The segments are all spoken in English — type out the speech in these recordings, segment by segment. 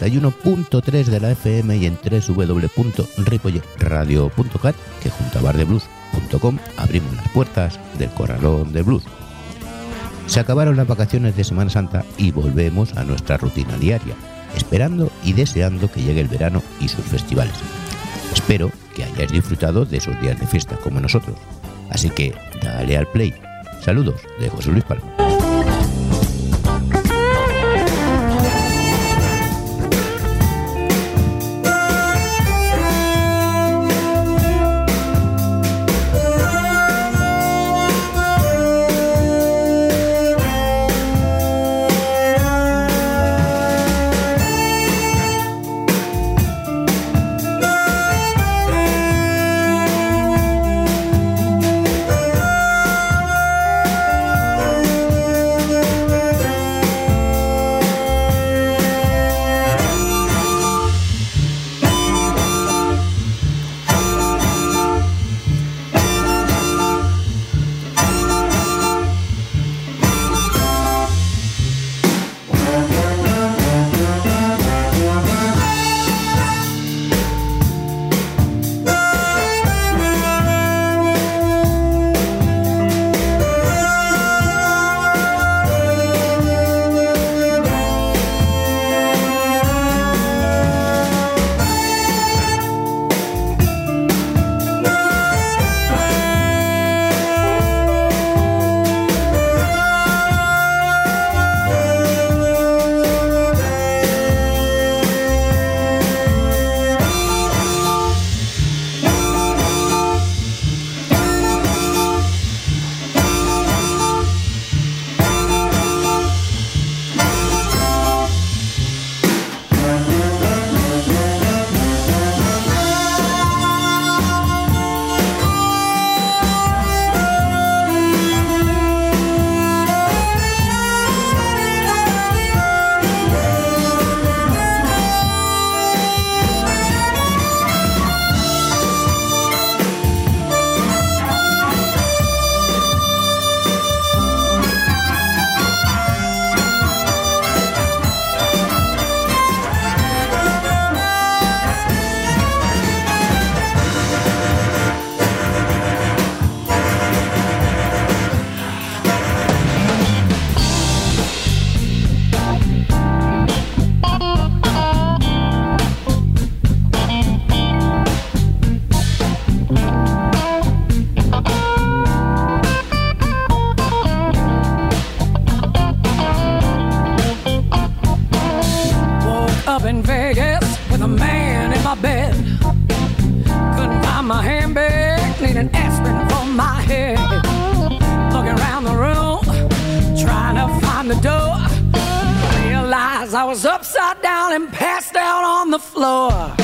buenas desde el 91.3 de la FM y en que junto a bardeblues.com abrimos las puertas del corralón de blues. Se acabaron las vacaciones de Semana Santa y volvemos a nuestra rutina diaria, esperando y deseando que llegue el verano y sus festivales. Espero que hayáis disfrutado de esos días de fiesta como nosotros. Así que dale al play. Saludos de José Luis Palma. in Vegas with a man in my bed. Couldn't find my handbag, need an aspirin for my head. Looking around the room, trying to find the door. Realized I was upside down and passed out on the floor.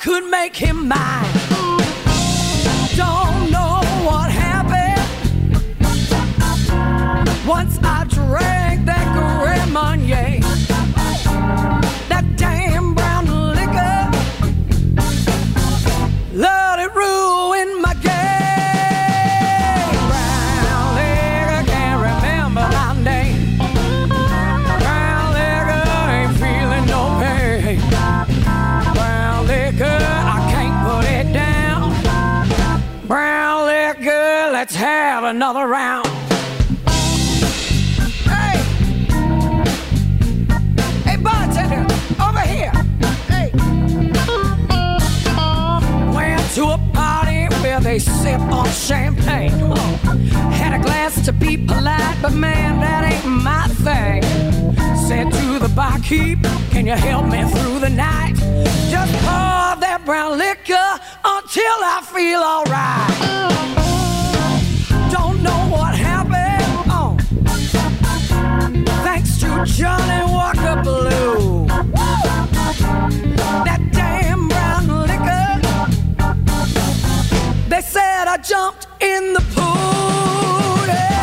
could make him mine. Don't know what happened once I drank that Grand Marnier. let's have another round. Hey, hey, bartender, over here. Hey, went to a party where they sip on champagne. Had a glass to be polite, but man, that ain't my thing. Said to the barkeep, can you help me through the night? Just pour that brown liquor until I feel alright what happened Oh, Thanks to Johnnie Walker Blue. That damn brown liquor. They said I jumped in the pool. Yeah.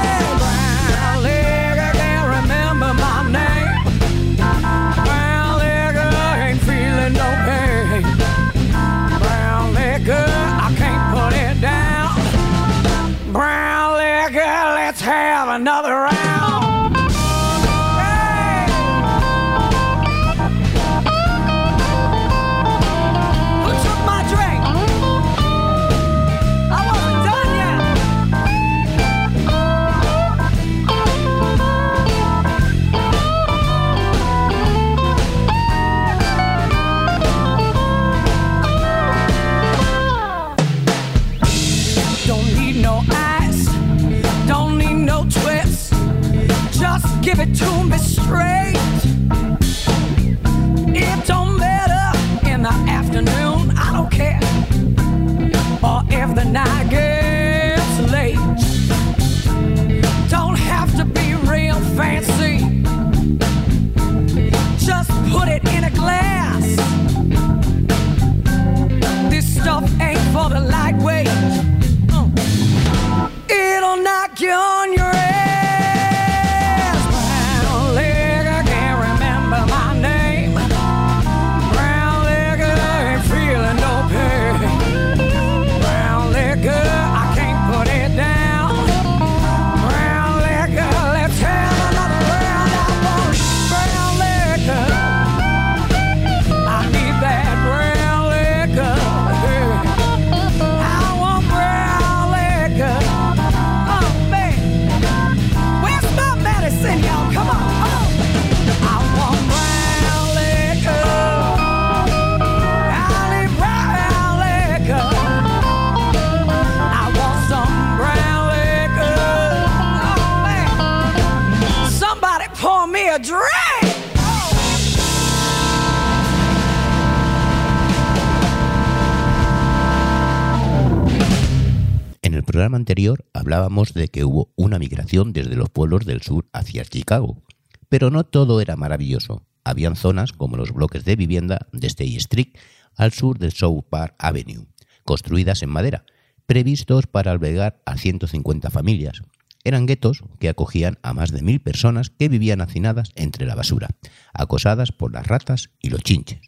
desde los pueblos del sur hacia Chicago. Pero no todo era maravilloso. Habían zonas como los bloques de vivienda de State Street al sur de South Park Avenue, construidas en madera, previstos para albergar a 150 familias. Eran guetos que acogían a más de mil personas que vivían hacinadas entre la basura, acosadas por las ratas y los chinches.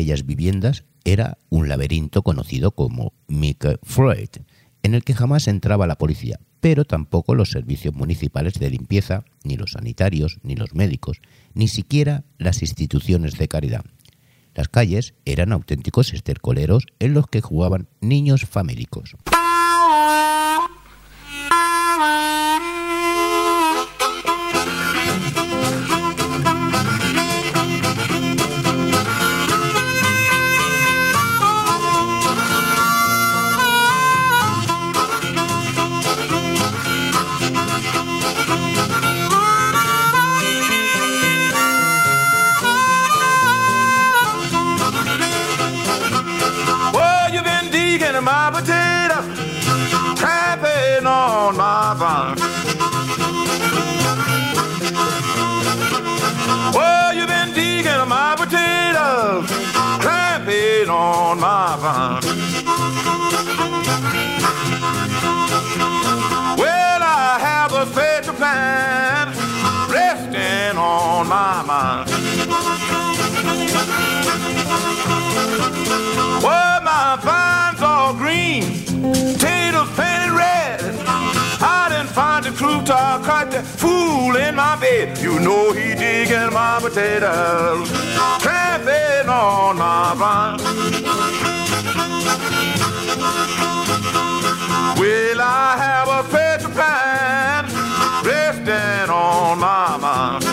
aquellas viviendas era un laberinto conocido como Mick Freud, en el que jamás entraba la policía, pero tampoco los servicios municipales de limpieza, ni los sanitarios, ni los médicos, ni siquiera las instituciones de caridad. Las calles eran auténticos estercoleros en los que jugaban niños famélicos. My bed. You know he digging my potatoes, tramping on my vine. Well, I have a special plan resting on my mind.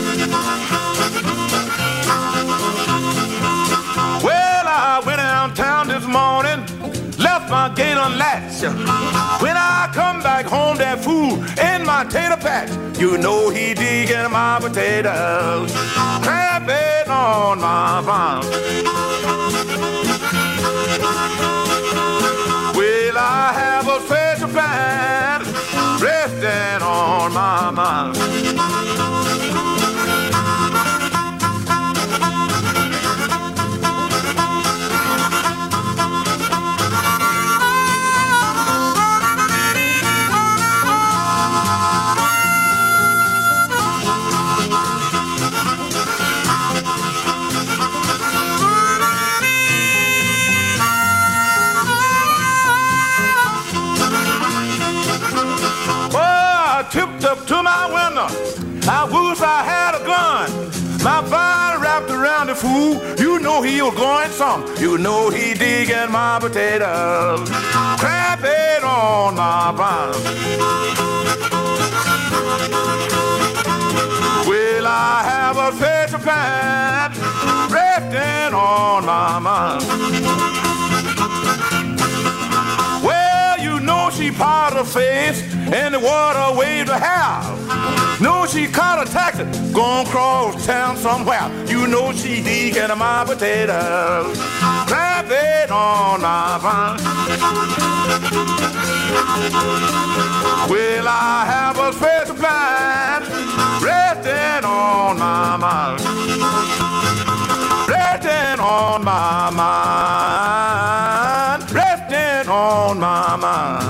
Well, I went downtown this morning, left my gate unlatched. Come back home, that fool in my tater patch, you know he digging my potatoes, tramping on my farm. Well, I have a special plan resting on my mind. You going some. You know he digging my potatoes. Trapping on my vine. Well, I have a special plan resting on my mind. Well, you know she part her face and the water waved her hair. Know she caught a taxi, gone cross town somewhere. You know she digging my potatoes, trapping on my vine. Well, I have a special plan resting on my mind. Resting on my mind. Resting on my mind.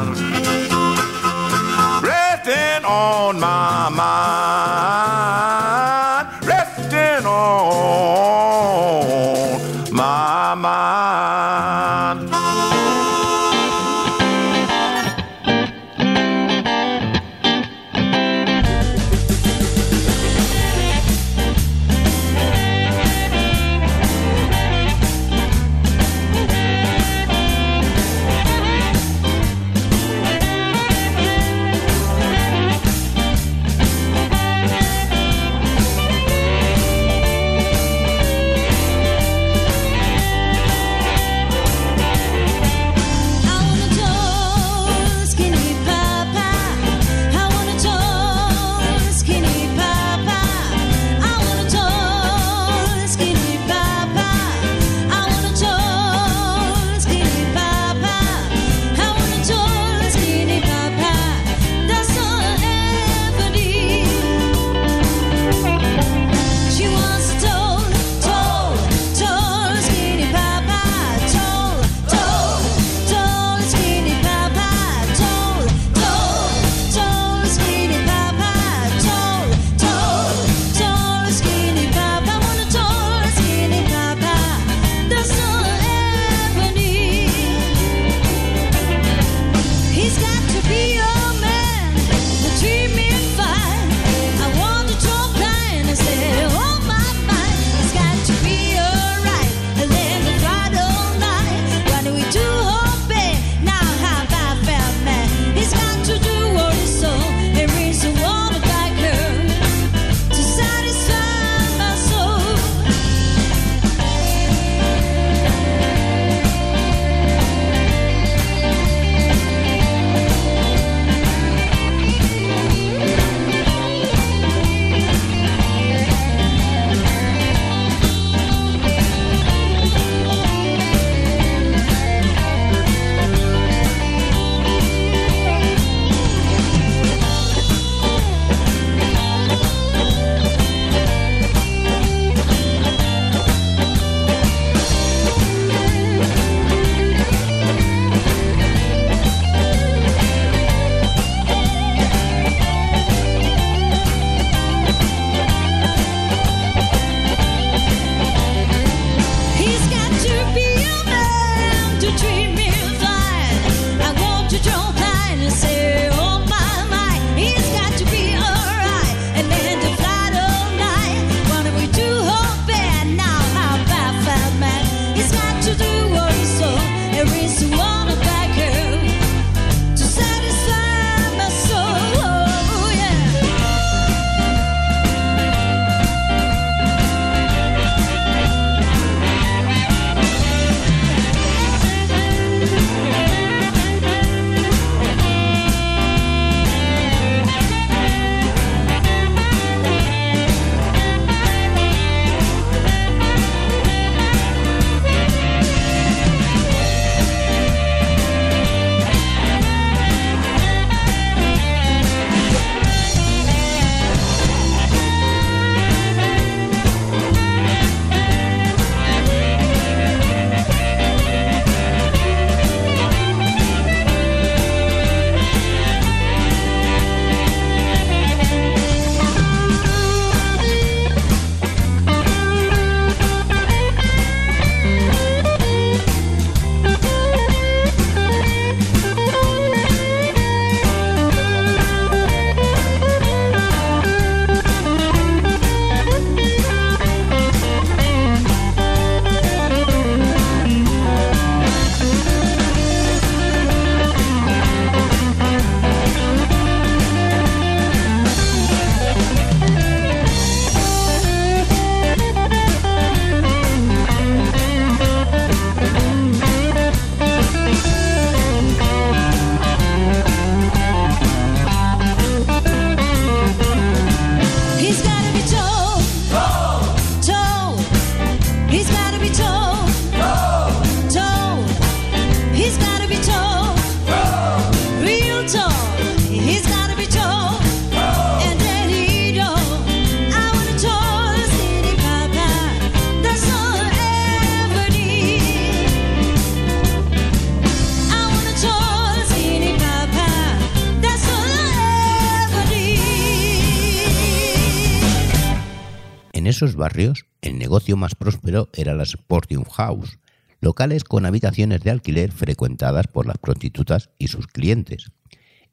barrios, el negocio más próspero era la Sportium House, locales con habitaciones de alquiler frecuentadas por las prostitutas y sus clientes.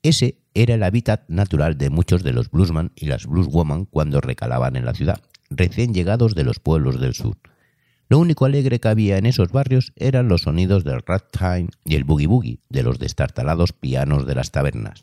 Ese era el hábitat natural de muchos de los bluesman y las blueswoman cuando recalaban en la ciudad, recién llegados de los pueblos del sur. Lo único alegre que había en esos barrios eran los sonidos del ragtime y el boogie boogie de los destartalados pianos de las tabernas.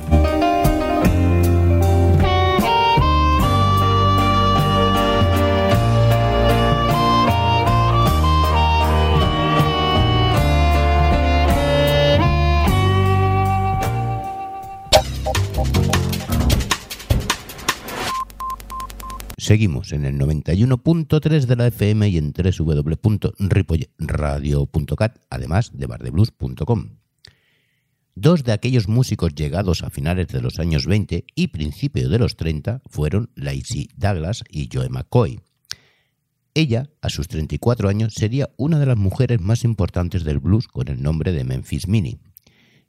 Seguimos en el 91.3 de la FM y en www.ripoyradio.cat, además de bardeblues.com. Dos de aquellos músicos llegados a finales de los años 20 y principios de los 30 fueron Lacey Douglas y Joe McCoy. Ella, a sus 34 años, sería una de las mujeres más importantes del blues con el nombre de Memphis Minnie.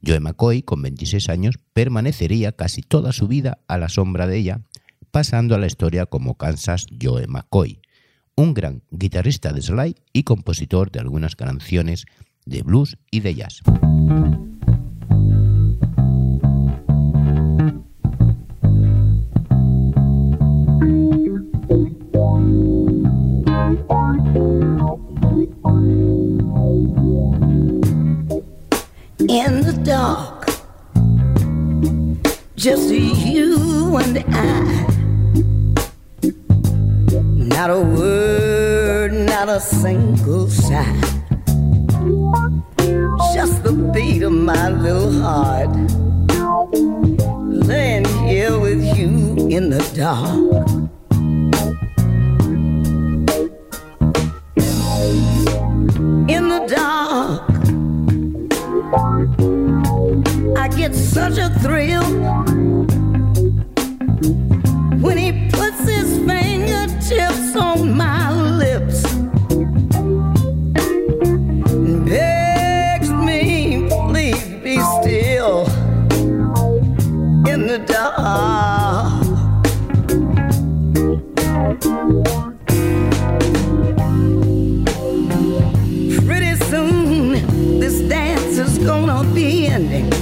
Joe McCoy, con 26 años, permanecería casi toda su vida a la sombra de ella, pasando a la historia como Kansas Joe McCoy, un gran guitarrista de slide y compositor de algunas canciones de blues y de jazz. In the dark, just you and I. Not a word, not a single sigh. Just the beat of my little heart. Laying here with you in the dark. In the dark. I get such a thrill when he understanding.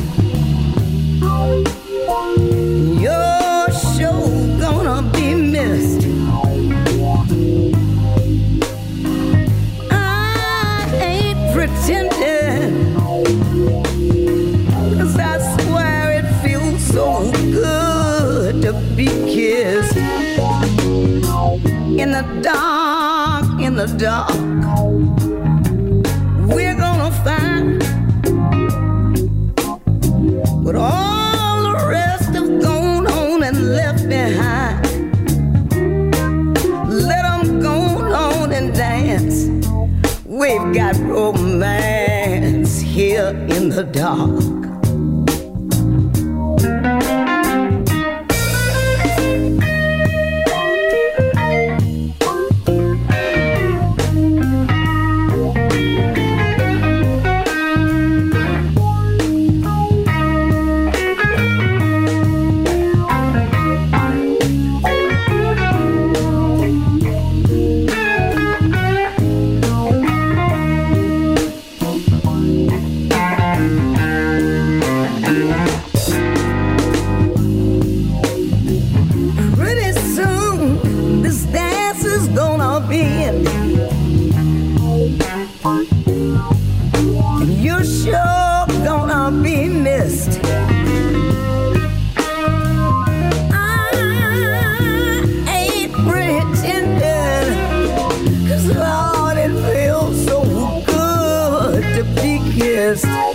best.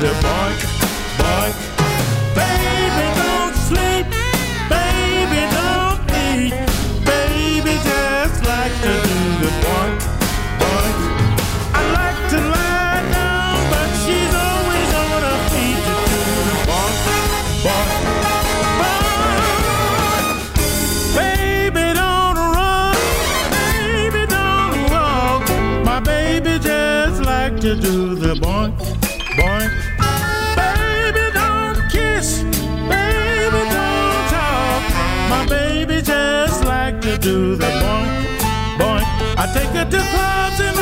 the bike. Baby, don't sleep. Baby, don't eat. Baby, just like to do the bike, bike. I like to lie down, but she's always on her feet to do the bike, to do I take her to clubs and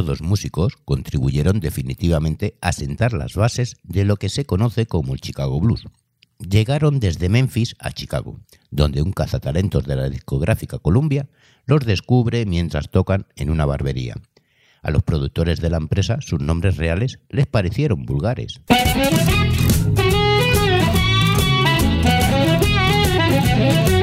estos músicos contribuyeron definitivamente a sentar las bases de lo que se conoce como el Chicago Blues. Llegaron desde Memphis a Chicago, donde un cazatalentos de la discográfica Columbia los descubre mientras tocan en una barbería. A los productores de la empresa sus nombres reales les parecieron vulgares.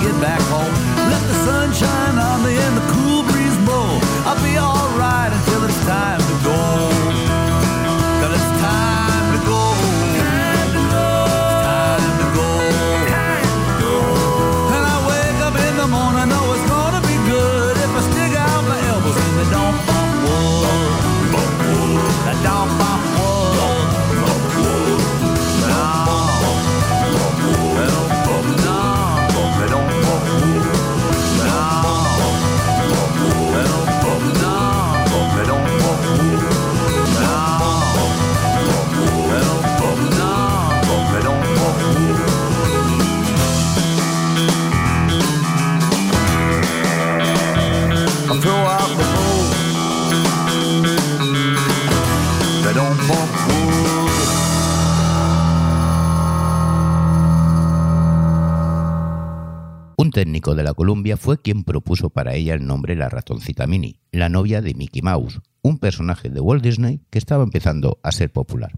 get back home. Let the sunshine. técnico de la Columbia fue quien propuso para ella el nombre La Ratoncita Mini, la novia de Mickey Mouse, un personaje de Walt Disney que estaba empezando a ser popular.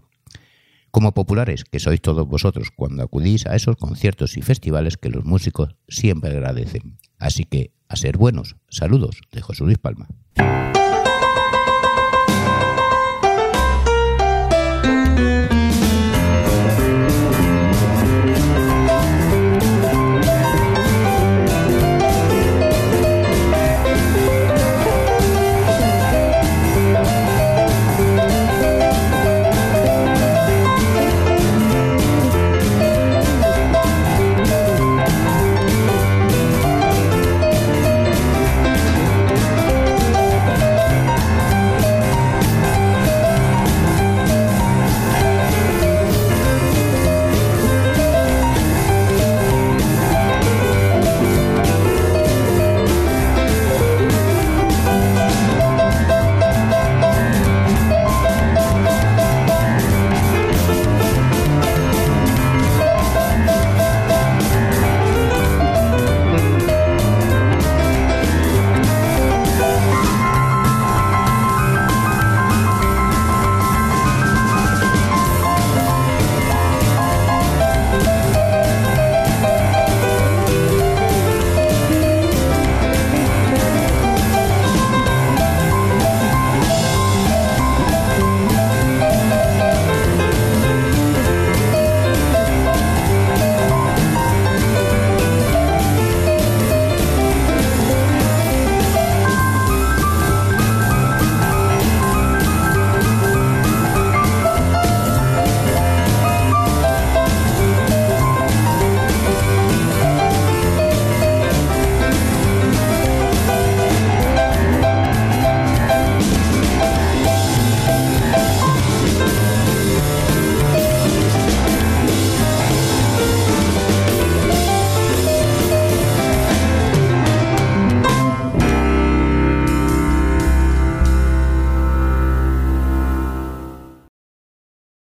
Como populares que sois todos vosotros cuando acudís a esos conciertos y festivales que los músicos siempre agradecen. Así que, a ser buenos, saludos de José Luis Palma.